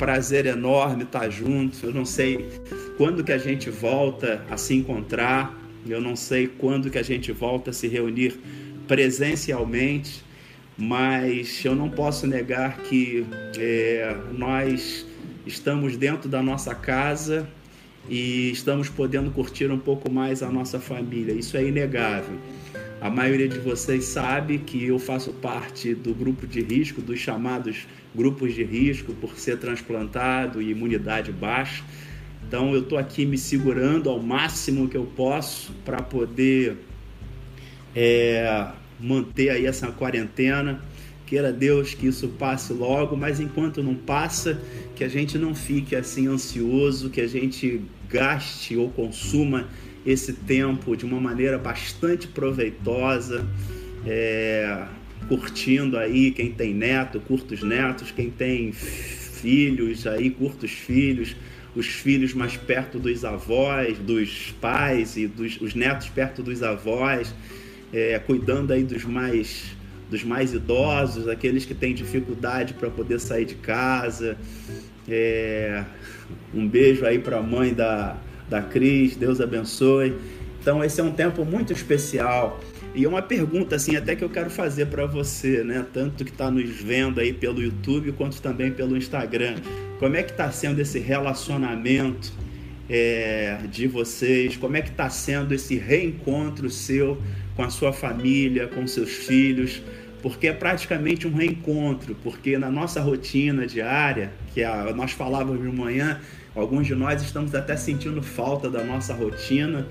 Prazer enorme estar junto. Eu não sei quando que a gente volta a se encontrar. Eu não sei quando que a gente volta a se reunir presencialmente, mas eu não posso negar que é, nós estamos dentro da nossa casa e estamos podendo curtir um pouco mais a nossa família. Isso é inegável. A maioria de vocês sabe que eu faço parte do grupo de risco, dos chamados grupos de risco, por ser transplantado e imunidade baixa. Então eu estou aqui me segurando ao máximo que eu posso para poder é, manter aí essa quarentena. Queira Deus que isso passe logo, mas enquanto não passa, que a gente não fique assim ansioso, que a gente gaste ou consuma esse tempo de uma maneira bastante proveitosa, é, curtindo aí quem tem neto, curta os netos, quem tem filhos aí, curta os filhos, os filhos mais perto dos avós, dos pais e dos os netos perto dos avós, é, cuidando aí dos mais dos mais idosos, aqueles que têm dificuldade para poder sair de casa. É, um beijo aí para a mãe da, da Cris, Deus abençoe. Então esse é um tempo muito especial. E uma pergunta assim até que eu quero fazer para você, né? Tanto que está nos vendo aí pelo YouTube quanto também pelo Instagram. Como é que está sendo esse relacionamento é, de vocês? Como é que está sendo esse reencontro seu com a sua família, com seus filhos? Porque é praticamente um reencontro, porque na nossa rotina diária, que a, nós falávamos de manhã, Alguns de nós estamos até sentindo falta da nossa rotina,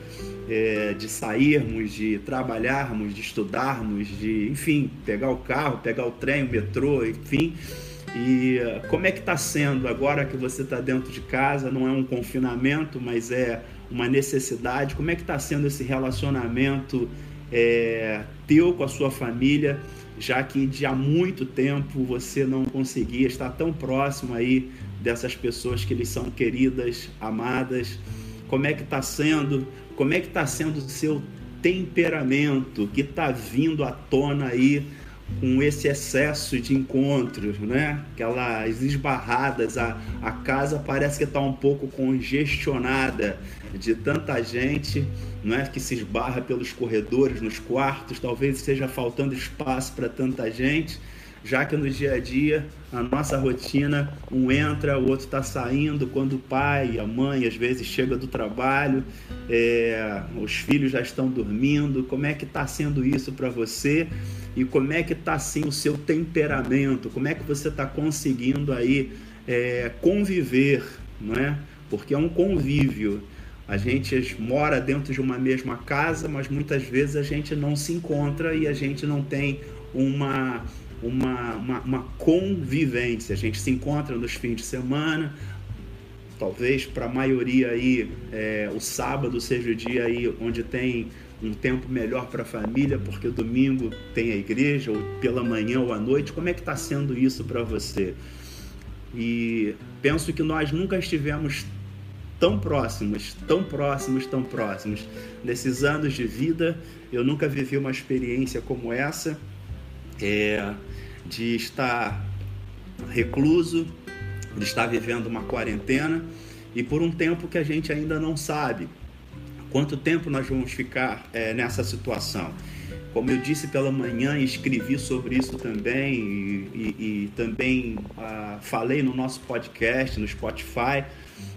é, de sairmos, de trabalharmos, de estudarmos, de, enfim, pegar o carro, pegar o trem, o metrô, enfim. E como é que está sendo agora que você está dentro de casa? Não é um confinamento, mas é uma necessidade. Como é que está sendo esse relacionamento é, teu com a sua família? já que de há muito tempo você não conseguia estar tão próximo aí dessas pessoas que lhes são queridas, amadas. Como é que está sendo? Como é que está sendo o seu temperamento que está vindo à tona aí com esse excesso de encontros, né? Aquelas esbarradas, a, a casa parece que está um pouco congestionada de tanta gente, não é? Que se esbarra pelos corredores, nos quartos, talvez esteja faltando espaço para tanta gente já que no dia a dia, a nossa rotina, um entra, o outro está saindo, quando o pai, a mãe às vezes chega do trabalho, é, os filhos já estão dormindo, como é que está sendo isso para você? E como é que está assim o seu temperamento? Como é que você está conseguindo aí é, conviver, não é? Porque é um convívio. A gente mora dentro de uma mesma casa, mas muitas vezes a gente não se encontra e a gente não tem uma uma, uma, uma convivência. A gente se encontra nos fins de semana, talvez para a maioria aí é, o sábado seja o dia aí onde tem um tempo melhor para a família, porque domingo tem a igreja, ou pela manhã ou à noite. Como é que está sendo isso para você? E penso que nós nunca estivemos tão próximos, tão próximos, tão próximos. Nesses anos de vida, eu nunca vivi uma experiência como essa é, de estar recluso, de estar vivendo uma quarentena e por um tempo que a gente ainda não sabe quanto tempo nós vamos ficar é, nessa situação. Como eu disse pela manhã escrevi sobre isso também, e, e, e também ah, falei no nosso podcast, no Spotify,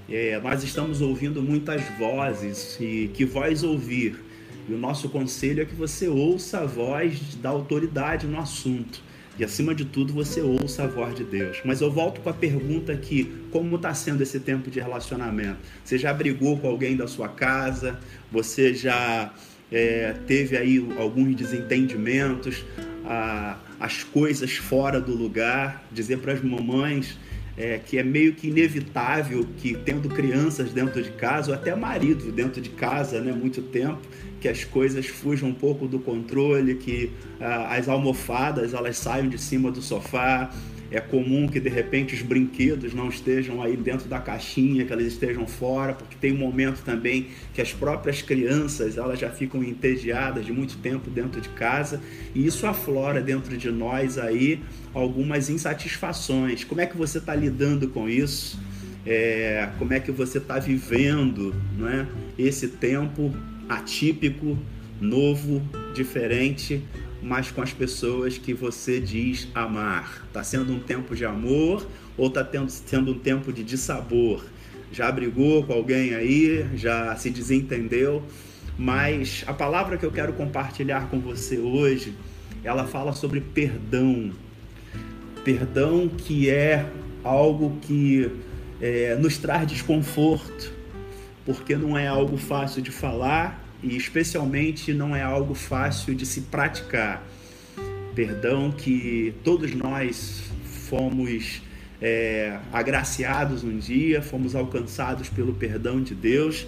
é, nós estamos ouvindo muitas vozes, e que voz ouvir? E o nosso conselho é que você ouça a voz da autoridade no assunto. E acima de tudo, você ouça a voz de Deus. Mas eu volto com a pergunta aqui: como está sendo esse tempo de relacionamento? Você já brigou com alguém da sua casa? Você já é, teve aí alguns desentendimentos? Ah, as coisas fora do lugar? Dizer para as mamães é, que é meio que inevitável que tendo crianças dentro de casa, ou até marido dentro de casa, né, muito tempo, que as coisas fujam um pouco do controle, que ah, as almofadas elas saiam de cima do sofá. É comum que de repente os brinquedos não estejam aí dentro da caixinha, que eles estejam fora, porque tem um momento também que as próprias crianças elas já ficam entediadas de muito tempo dentro de casa e isso aflora dentro de nós aí algumas insatisfações. Como é que você está lidando com isso? É, como é que você está vivendo, não é? Esse tempo atípico, novo, diferente, mas com as pessoas que você diz amar. Está sendo um tempo de amor ou está sendo um tempo de dissabor? Já brigou com alguém aí? Já se desentendeu? Mas a palavra que eu quero compartilhar com você hoje, ela fala sobre perdão. Perdão que é algo que é, nos traz desconforto, porque não é algo fácil de falar e especialmente não é algo fácil de se praticar. Perdão que todos nós fomos é, agraciados um dia, fomos alcançados pelo perdão de Deus,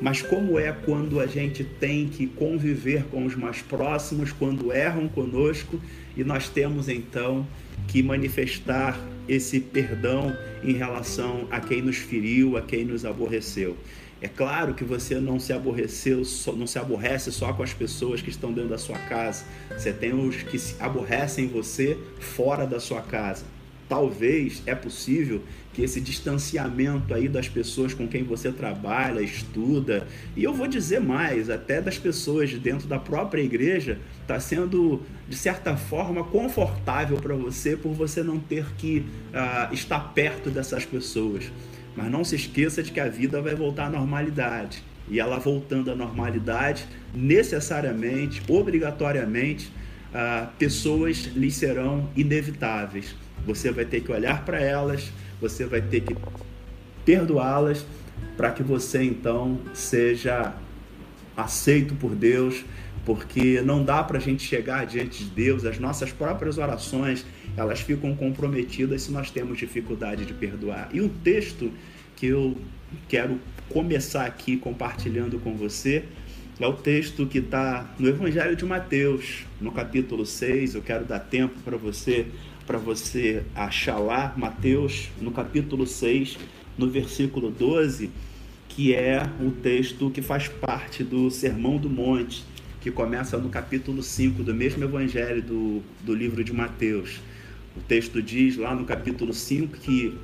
mas como é quando a gente tem que conviver com os mais próximos, quando erram conosco e nós temos então que manifestar esse perdão em relação a quem nos feriu, a quem nos aborreceu. É claro que você não se aborreceu, não se aborrece só com as pessoas que estão dentro da sua casa. Você tem os que se aborrecem você fora da sua casa. Talvez é possível que esse distanciamento aí das pessoas com quem você trabalha, estuda, e eu vou dizer mais, até das pessoas de dentro da própria igreja, está sendo de certa forma confortável para você por você não ter que uh, estar perto dessas pessoas. Mas não se esqueça de que a vida vai voltar à normalidade. E ela voltando à normalidade, necessariamente, obrigatoriamente, ah, pessoas lhe serão inevitáveis. Você vai ter que olhar para elas, você vai ter que perdoá-las, para que você então seja aceito por Deus, porque não dá para a gente chegar diante de Deus, as nossas próprias orações, elas ficam comprometidas se nós temos dificuldade de perdoar. E o texto que eu quero começar aqui compartilhando com você é o texto que está no Evangelho de Mateus, no capítulo 6. Eu quero dar tempo para você para você achar lá Mateus, no capítulo 6, no versículo 12, que é o texto que faz parte do Sermão do Monte que começa no capítulo 5 do mesmo evangelho do, do livro de Mateus. O texto diz lá no capítulo 5 que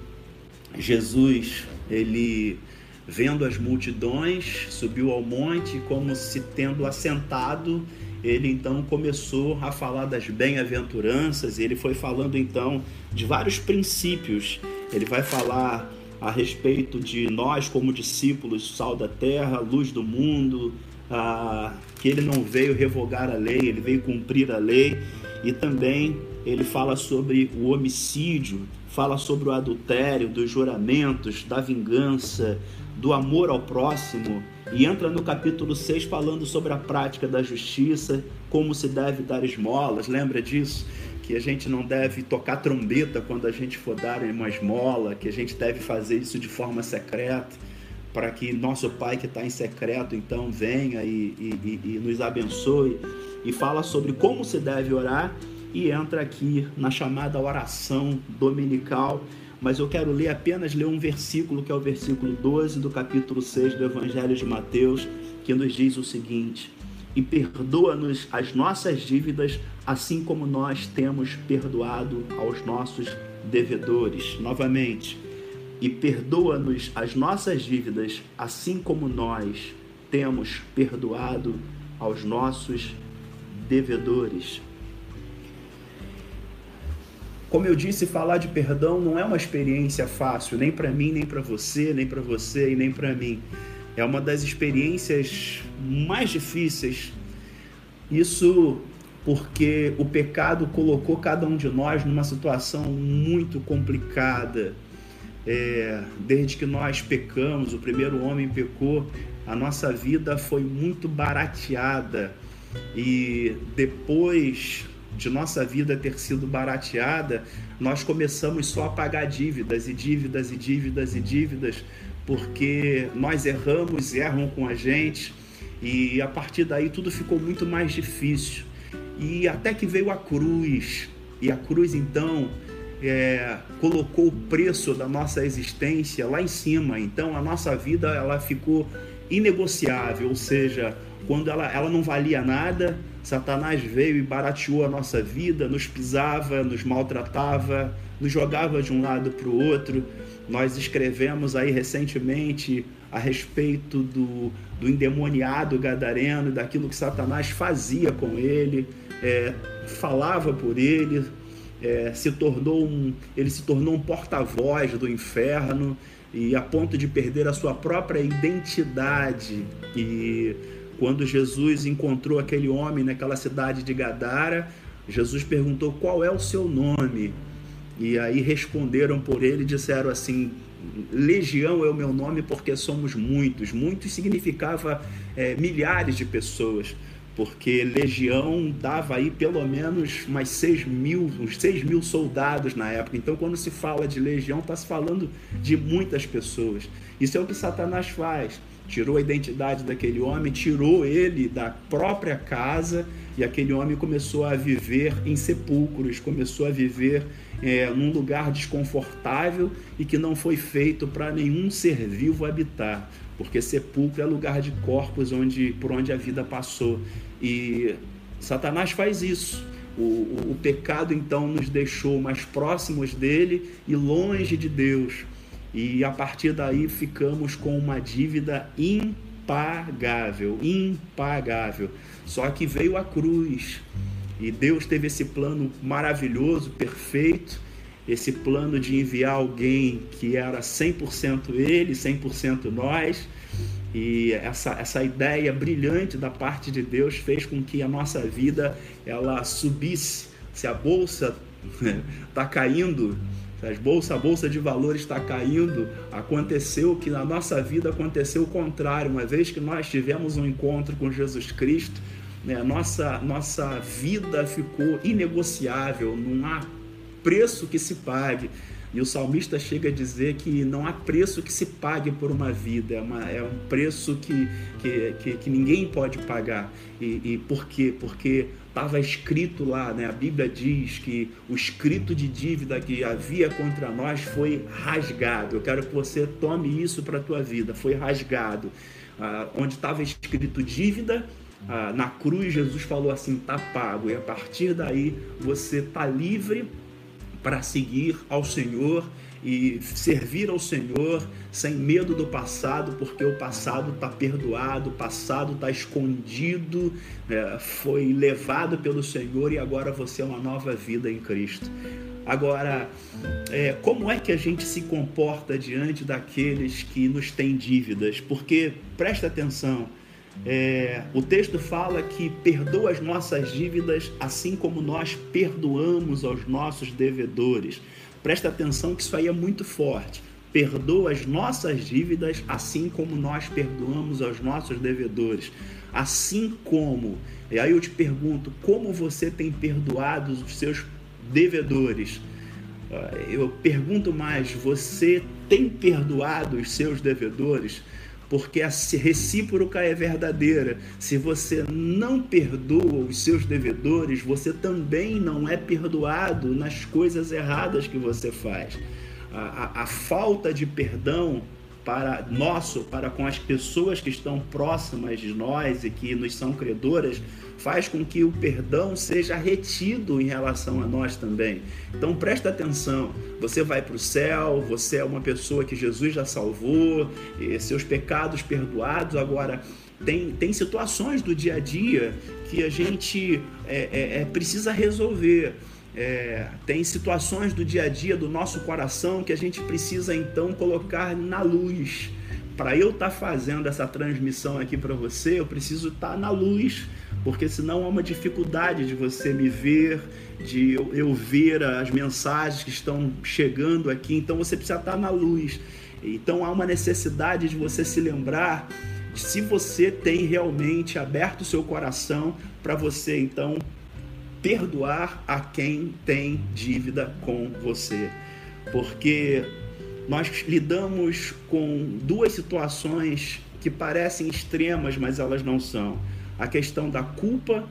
Jesus, ele vendo as multidões, subiu ao monte, como se tendo assentado, ele então começou a falar das bem-aventuranças, ele foi falando então de vários princípios. Ele vai falar a respeito de nós como discípulos, sal da terra, luz do mundo, ah, que ele não veio revogar a lei, ele veio cumprir a lei, e também ele fala sobre o homicídio, fala sobre o adultério, dos juramentos, da vingança, do amor ao próximo, e entra no capítulo 6 falando sobre a prática da justiça, como se deve dar esmolas, lembra disso? Que a gente não deve tocar trombeta quando a gente for dar uma esmola, que a gente deve fazer isso de forma secreta para que nosso Pai que está em secreto então venha e, e, e, nos abençoe e fala sobre como se deve orar e entra aqui na chamada oração dominical. Mas eu quero ler apenas ler um versículo que é o versículo 12 do capítulo 6 do Evangelho de Mateus, que nos diz o seguinte: E perdoa-nos as nossas dívidas, assim como nós temos perdoado aos nossos devedores. Novamente, e perdoa-nos as nossas dívidas, assim como nós temos perdoado aos nossos devedores. Como eu disse, falar de perdão não é uma experiência fácil, nem para mim, nem para você, nem para você e nem para mim. É uma das experiências mais difíceis. Isso porque o pecado colocou cada um de nós numa situação muito complicada é, desde que nós pecamos, o primeiro homem pecou, a nossa vida foi muito barateada e depois de nossa vida ter sido barateada, nós começamos só a pagar dívidas e dívidas e dívidas e dívidas, porque nós erramos, erram com a gente E a partir daí tudo ficou muito mais difícil. E até que veio a cruz. E a cruz então é, colocou o preço da nossa existência lá em cima. Então a nossa vida ela ficou inegociável, ou seja, quando ela, ela não valia nada, Satanás veio e barateou a nossa vida, nos pisava, nos maltratava, nos jogava de um lado para o outro. Nós escrevemos aí recentemente a respeito do, do endemoniado gadareno, daquilo que Satanás fazia com ele, é, falava por ele, é, se tornou um, ele se tornou um porta-voz do inferno e a ponto de perder a sua própria identidade. E quando Jesus encontrou aquele homem naquela cidade de Gadara, Jesus perguntou qual é o seu nome. E aí responderam por ele disseram assim: Legião é o meu nome porque somos muitos. Muitos significava é, milhares de pessoas porque Legião dava aí pelo menos mais 6 mil, uns 6 mil soldados na época. Então, quando se fala de Legião, está se falando de muitas pessoas. Isso é o que Satanás faz. Tirou a identidade daquele homem, tirou ele da própria casa e aquele homem começou a viver em sepulcros, começou a viver é, num lugar desconfortável e que não foi feito para nenhum ser vivo habitar porque sepulcro é lugar de corpos onde, por onde a vida passou. E Satanás faz isso. O, o, o, pecado então nos deixou mais próximos dele e longe de Deus. E a partir daí ficamos com uma dívida impagável, impagável. Só que veio a cruz e Deus teve esse plano maravilhoso, perfeito, esse plano de enviar alguém que era 100% ele, 100% nós. E essa, essa ideia brilhante da parte de Deus fez com que a nossa vida ela subisse. Se a bolsa está caindo, se as bolsa, a bolsa de valores está caindo, aconteceu que na nossa vida aconteceu o contrário. Uma vez que nós tivemos um encontro com Jesus Cristo, né, nossa, nossa vida ficou inegociável, não há preço que se pague. E o salmista chega a dizer que não há preço que se pague por uma vida, é, uma, é um preço que, que, que, que, ninguém pode pagar. E, e por quê? Porque estava escrito lá, né? a Bíblia diz que o escrito de dívida que havia contra nós foi rasgado. Eu quero que você tome isso para a tua vida, foi rasgado. Ah, onde estava escrito dívida, ah, na cruz Jesus falou assim, tá pago. E a partir daí você tá livre para seguir ao Senhor e servir ao Senhor sem medo do passado, porque o passado está perdoado, o passado está escondido, é, foi levado pelo Senhor e agora você é uma nova vida em Cristo. Agora, é, como é que a gente se comporta diante daqueles que nos têm dívidas? Porque presta atenção é, o texto fala que perdoa as nossas dívidas assim como nós perdoamos aos nossos devedores. Presta atenção que isso aí é muito forte. Perdoa as nossas dívidas assim como nós perdoamos aos nossos devedores. Assim como, e aí eu te pergunto, como você tem perdoado os seus devedores? Ah, eu pergunto mais, você tem perdoado os seus devedores? Porque a recíproca é verdadeira. Se você não perdoa os seus devedores, você também não é perdoado nas coisas erradas que você faz. A, a, a falta de perdão para nosso, para com as pessoas que estão próximas de nós e que nos são credoras, faz com que o perdão seja retido em relação a nós também. Então presta atenção, você vai para o céu, você é uma pessoa que Jesus já salvou, seus pecados perdoados, agora tem, tem situações do dia a dia que a gente é, é, é precisa resolver. É, tem situações do dia a dia do nosso coração que a gente precisa então colocar na luz. Para eu estar tá fazendo essa transmissão aqui para você, eu preciso estar tá na luz, porque senão há uma dificuldade de você me ver, de eu, eu ver as mensagens que estão chegando aqui. Então você precisa estar tá na luz. Então há uma necessidade de você se lembrar se você tem realmente aberto o seu coração para você então perdoar a quem tem dívida com você. Porque nós lidamos com duas situações que parecem extremas, mas elas não são. A questão da culpa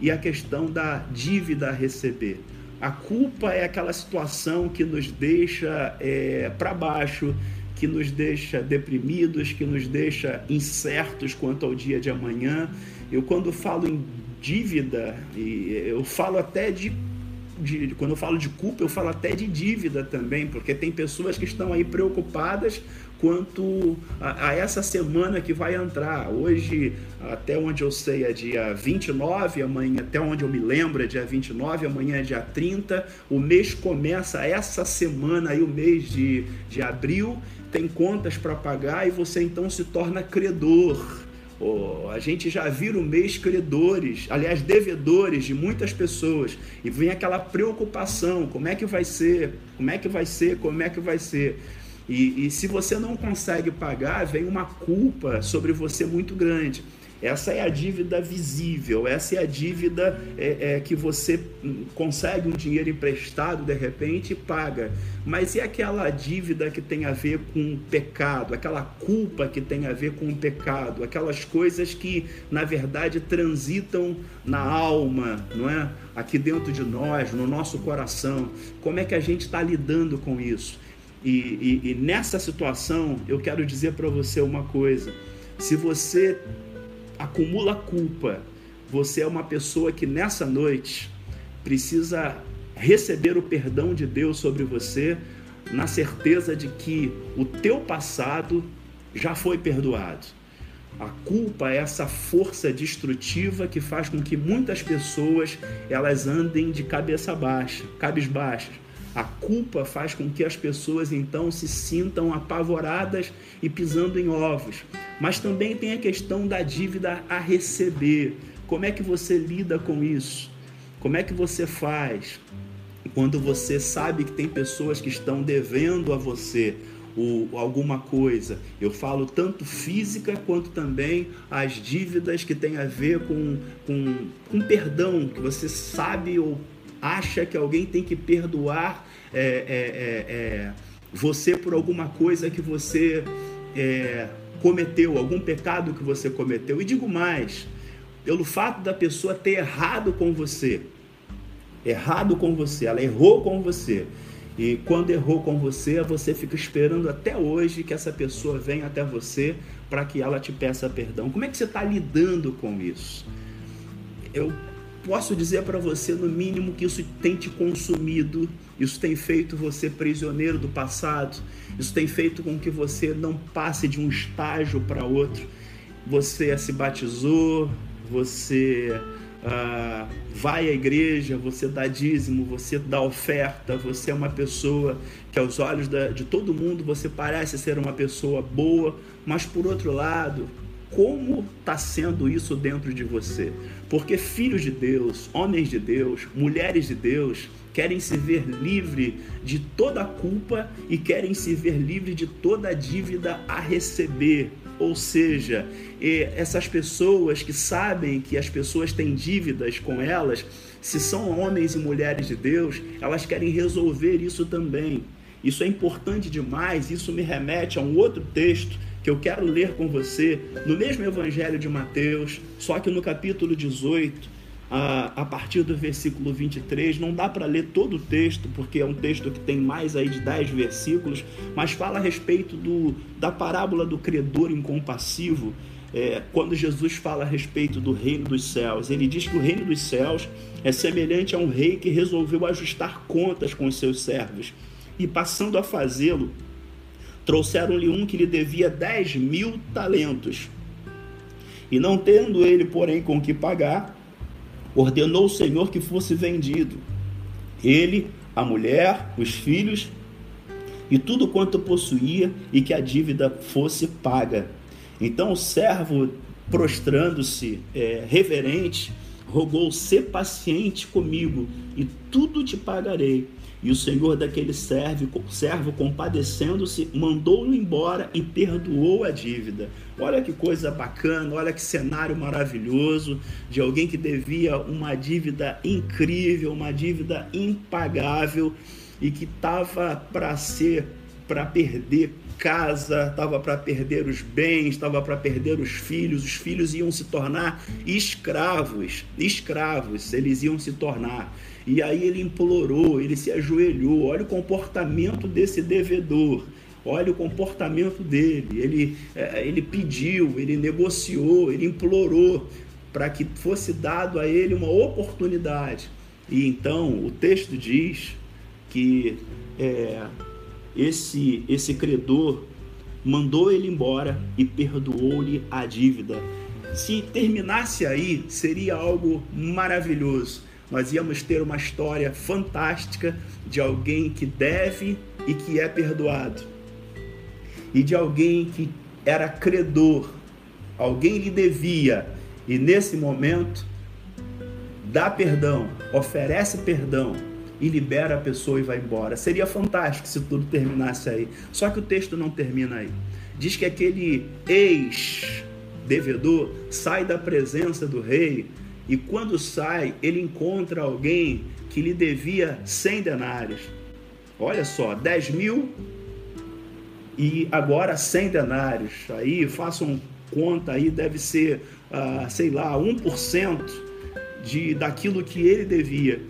e a questão da dívida a receber. A culpa é aquela situação que nos deixa é, para baixo, que nos deixa deprimidos, que nos deixa incertos quanto ao dia de amanhã. Eu, quando falo em dívida, eu falo até de, de, quando eu falo de culpa, eu falo até de dívida também, porque tem pessoas que estão aí preocupadas quanto a, a, essa semana que vai entrar. Hoje, até onde eu sei, é dia 29, amanhã, até onde eu me lembro, é dia 29, amanhã é dia 30. O mês começa essa semana aí, o mês de, de abril, tem contas para pagar e você então se torna credor. Oh, a gente já vira o mês credores, aliás, devedores de muitas pessoas, e vem aquela preocupação: como é que vai ser? Como é que vai ser? Como é que vai ser? E, e se você não consegue pagar, vem uma culpa sobre você muito grande. Essa é a dívida visível, essa é a dívida é, é, que você consegue um dinheiro emprestado de repente e paga. Mas e aquela dívida que tem a ver com o pecado, aquela culpa que tem a ver com o pecado, aquelas coisas que na verdade transitam na alma, não é? Aqui dentro de nós, no nosso coração. Como é que a gente está lidando com isso? E, e, e nessa situação eu quero dizer para você uma coisa: se você acumula culpa, você é uma pessoa que nessa noite precisa receber o perdão de Deus sobre você, na certeza de que o teu passado já foi perdoado. A culpa é essa força destrutiva que faz com que muitas pessoas elas andem de cabeça baixa, cabisbaixas. A culpa faz com que as pessoas então se sintam apavoradas e pisando em ovos. Mas também tem a questão da dívida a receber. Como é que você lida com isso? Como é que você faz quando você sabe que tem pessoas que estão devendo a você ou alguma coisa? Eu falo tanto física quanto também as dívidas que têm a ver com, com, com perdão, que você sabe ou acha que alguém tem que perdoar é, é, é, é você por alguma coisa que você é, cometeu, algum pecado que você cometeu. E digo mais, pelo fato da pessoa ter errado com você, errado com você, ela errou com você. E quando errou com você, você fica esperando até hoje que essa pessoa venha até você para que ela te peça perdão. Como é que você está lidando com isso? Eu posso dizer para você, no mínimo, que isso tem te consumido, isso tem feito você prisioneiro do passado, isso tem feito com que você não passe de um estágio para outro. Você se batizou, você ah, vai à igreja, você dá dízimo, você dá oferta, você é uma pessoa que, aos olhos da, de todo mundo, você parece ser uma pessoa boa, mas por outro lado, como está sendo isso dentro de você. Porque filhos de Deus, homens de Deus, mulheres de Deus, querem se ver livre de toda culpa e querem se ver livre de toda dívida a receber. Ou seja, essas pessoas que sabem que as pessoas têm dívidas com elas, se são homens e mulheres de Deus, elas querem resolver isso também. Isso é importante demais, isso me remete a um outro texto que eu quero ler com você no mesmo Evangelho de Mateus, só que no capítulo 18, a, partir do versículo 23. Não dá para ler todo o texto, porque é um texto que tem mais aí de 10 versículos, mas fala a respeito do, da parábola do credor incompassivo. É, quando Jesus fala a respeito do reino dos céus, ele diz que o reino dos céus é semelhante a um rei que resolveu ajustar contas com os seus servos e, passando a fazê-lo, Trouxeram-lhe um que lhe devia dez mil talentos. E não tendo ele, porém, com que pagar, ordenou o Senhor que fosse vendido. Ele, a mulher, os filhos e tudo quanto possuía, e que a dívida fosse paga. Então o servo, prostrando-se, é, reverente, rogou: ser paciente comigo, e tudo te pagarei. E o senhor daquele servo, servo compadecendo-se, mandou-o embora e perdoou a dívida. Olha que coisa bacana, olha que cenário maravilhoso de alguém que devia uma dívida incrível, uma dívida impagável e que estava para ser, para perder casa, estava para perder os bens, estava para perder os filhos, os filhos iam se tornar escravos, escravos, eles iam se tornar. E aí ele implorou, ele se ajoelhou. Olha o comportamento desse devedor. Olha o comportamento dele. Ele, é, ele pediu, ele negociou, ele implorou para que fosse dado a ele uma oportunidade. E então o texto diz que é, esse, esse credor mandou ele embora e perdoou-lhe a dívida. Se terminasse aí, seria algo maravilhoso. Nós íamos ter uma história fantástica de alguém que deve e que é perdoado, e de alguém que era credor, alguém lhe devia, e nesse momento dá perdão, oferece perdão e libera a pessoa e vai embora. Seria fantástico se tudo terminasse aí. Só que o texto não termina aí. Diz que aquele ex-devedor sai da presença do rei e quando sai, ele encontra alguém que lhe devia 100 denários. Olha só, 10 mil e agora 100 denários. Aí façam conta aí, deve ser, ah, sei lá, 1% de, daquilo que ele devia.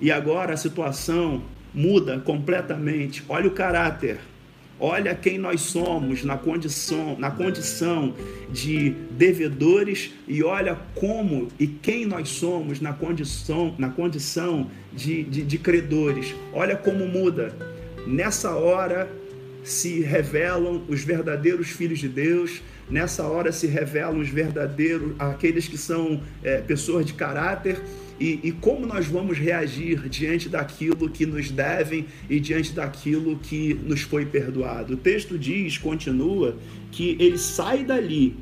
E agora a situação muda completamente. Olha o caráter. Olha quem nós somos na condição, na condição de devedores e olha como e quem nós somos na condição, na condição de, de, de credores. Olha como muda. Nessa hora se revelam os verdadeiros filhos de Deus, nessa hora se revelam os verdadeiros, aqueles que são é, pessoas de caráter e, e, como nós vamos reagir diante daquilo que nos devem e diante daquilo que nos foi perdoado. O texto diz, continua, que ele sai dali,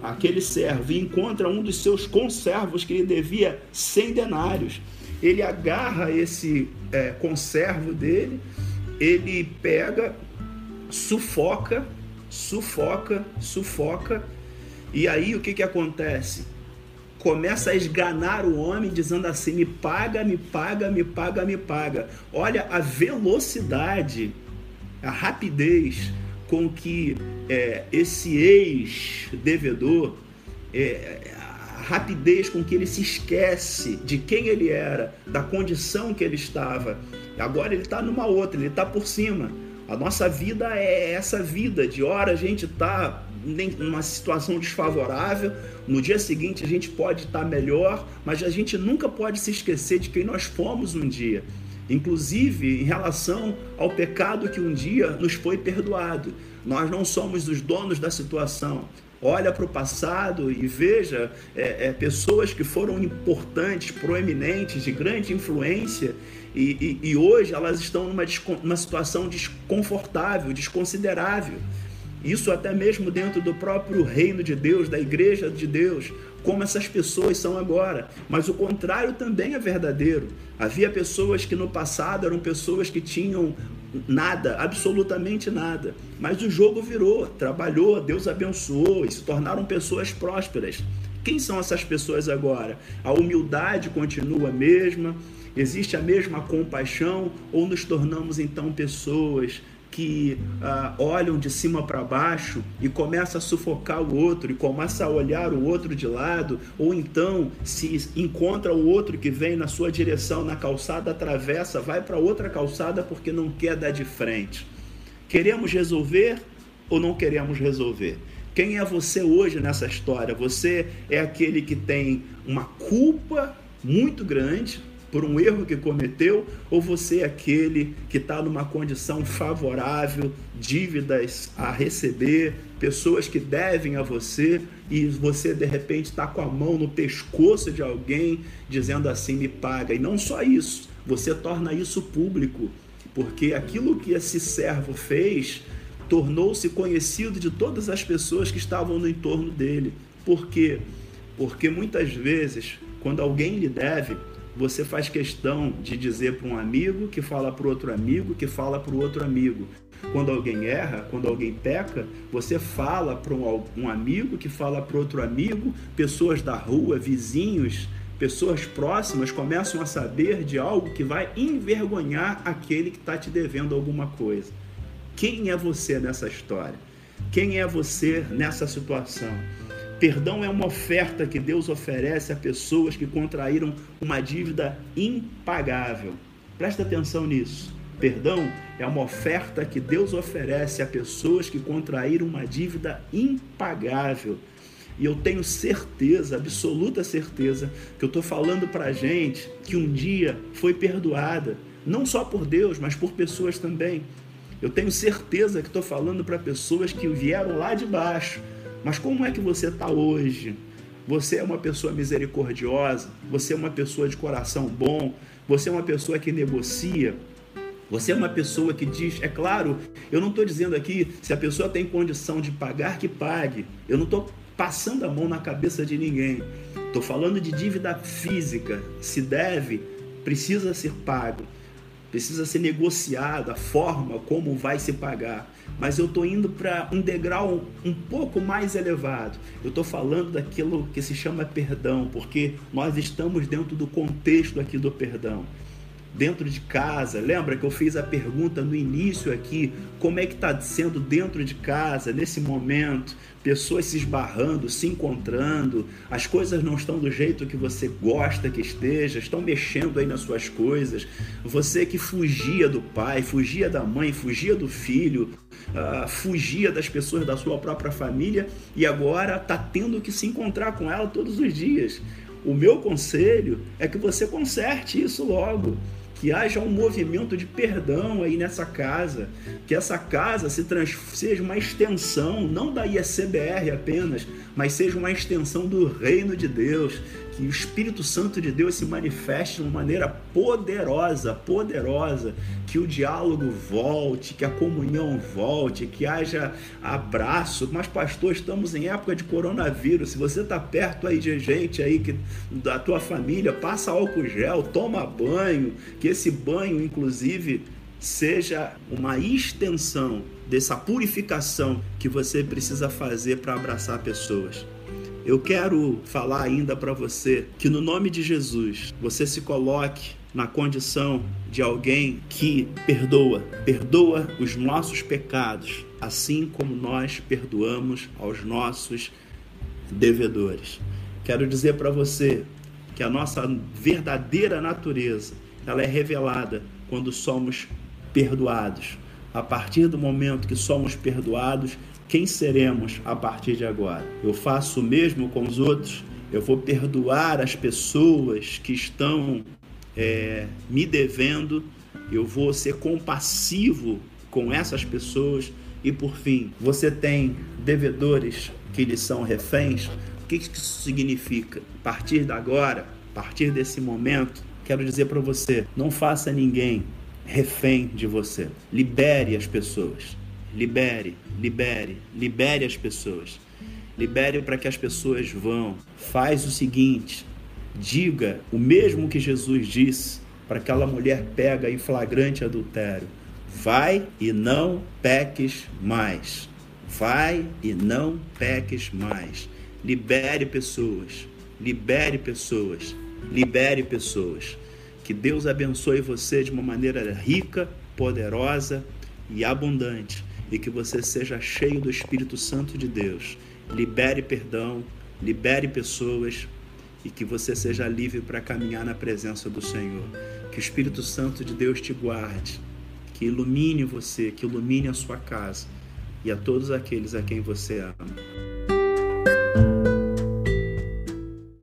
aquele servo, e encontra um dos seus conservos que lhe devia 100 denários. Ele agarra esse é, conservo dele, ele pega, sufoca, sufoca, sufoca, e aí o que, que acontece? começa a esganar o homem, dizendo assim: me paga, me paga, me paga, me paga. Olha a velocidade, a rapidez com que é, esse ex-devedor, é, a rapidez com que ele se esquece de quem ele era, da condição que ele estava. Agora ele está numa outra, ele está por cima. A nossa vida é essa vida, de hora a gente está numa situação desfavorável, no dia seguinte a gente pode estar melhor, mas a gente nunca pode se esquecer de quem nós fomos um dia. Inclusive em relação ao pecado que um dia nos foi perdoado. Nós não somos os donos da situação. Olha para o passado e veja é, é, pessoas que foram importantes, proeminentes, de grande influência, e, e, e hoje elas estão numa, numa situação desconfortável, desconsiderável. Isso até mesmo dentro do próprio reino de Deus, da igreja de Deus, como essas pessoas são agora. Mas o contrário também é verdadeiro. Havia pessoas que no passado eram pessoas que tinham nada, absolutamente nada. Mas o jogo virou, trabalhou, Deus abençoou e se tornaram pessoas prósperas. Quem são essas pessoas agora? A humildade continua a mesma, existe a mesma compaixão ou nos tornamos então pessoas que uh, olham de cima para baixo e começa a sufocar o outro e começa a olhar o outro de lado, ou então se encontra o outro que vem na sua direção na calçada, atravessa, vai para outra calçada porque não quer dar de frente. Queremos resolver ou não queremos resolver? Quem é você hoje nessa história? Você é aquele que tem uma culpa muito grande, por um erro que cometeu, ou você é aquele que está numa condição favorável, dívidas a receber, pessoas que devem a você e você de repente está com a mão no pescoço de alguém dizendo assim: me paga. E não só isso, você torna isso público, porque aquilo que esse servo fez tornou-se conhecido de todas as pessoas que estavam no entorno dele. Por quê? Porque muitas vezes, quando alguém lhe deve, você faz questão de dizer para um amigo que fala para outro amigo que fala para o outro amigo. Quando alguém erra, quando alguém peca, você fala para um, amigo que fala para outro amigo, pessoas da rua, vizinhos, pessoas próximas começam a saber de algo que vai envergonhar aquele que está te devendo alguma coisa. Quem é você nessa história? Quem é você nessa situação? Perdão é uma oferta que Deus oferece a pessoas que contraíram uma dívida impagável. Presta atenção nisso. Perdão é uma oferta que Deus oferece a pessoas que contraíram uma dívida impagável. E eu tenho certeza, absoluta certeza, que eu estou falando para gente que um dia foi perdoada, não só por Deus, mas por pessoas também. Eu tenho certeza que estou falando para pessoas que vieram lá de baixo. Mas como é que você está hoje? Você é uma pessoa misericordiosa? Você é uma pessoa de coração bom? Você é uma pessoa que negocia? Você é uma pessoa que diz, é claro, eu não estou dizendo aqui se a pessoa tem condição de pagar, que pague. Eu não estou passando a mão na cabeça de ninguém. Estou falando de dívida física. Se deve, precisa ser pago precisa ser negociada a forma como vai se pagar. Mas eu estou indo para um degrau um pouco mais elevado. Eu estou falando daquilo que se chama perdão, porque nós estamos dentro do contexto aqui do perdão dentro de casa. Lembra que eu fiz a pergunta no início aqui, como é que está sendo dentro de casa nesse momento? Pessoas se esbarrando, se encontrando, as coisas não estão do jeito que você gosta que esteja, estão mexendo aí nas suas coisas. Você que fugia do pai, fugia da mãe, fugia do filho, uh, fugia das pessoas da sua própria família e agora está tendo que se encontrar com ela todos os dias. O meu conselho é que você conserte isso logo que haja um movimento de perdão aí nessa casa, que essa casa se trans... seja uma extensão, não da ISCBR apenas, mas seja uma extensão do reino de Deus, que o Espírito Santo de Deus se manifeste de uma maneira poderosa, poderosa, que o diálogo volte, que a comunhão volte, que haja abraço. Mas pastor, estamos em época de coronavírus. Se você está perto aí de gente aí que da tua família, passa álcool gel, toma banho, que esse banho inclusive seja uma extensão dessa purificação que você precisa fazer para abraçar pessoas. Eu quero falar ainda para você que no nome de Jesus, você se coloque na condição de alguém que perdoa, perdoa os nossos pecados, assim como nós perdoamos aos nossos devedores. Quero dizer para você que a nossa verdadeira natureza, ela é revelada quando somos perdoados. A partir do momento que somos perdoados, quem seremos a partir de agora? Eu faço o mesmo com os outros? Eu vou perdoar as pessoas que estão é, me devendo? Eu vou ser compassivo com essas pessoas? E por fim, você tem devedores que lhe são reféns? O que isso significa? A partir de agora, a partir desse momento, quero dizer para você: não faça ninguém refém de você. Libere as pessoas. Libere, libere, libere as pessoas. Libere para que as pessoas vão. Faz o seguinte: diga o mesmo que Jesus disse para aquela mulher pega em flagrante adultério. Vai e não peques mais. Vai e não peques mais. Libere pessoas. Libere pessoas. Libere pessoas. Que Deus abençoe você de uma maneira rica, poderosa e abundante e que você seja cheio do Espírito Santo de Deus. Libere perdão, libere pessoas e que você seja livre para caminhar na presença do Senhor. Que o Espírito Santo de Deus te guarde, que ilumine você, que ilumine a sua casa e a todos aqueles a quem você ama.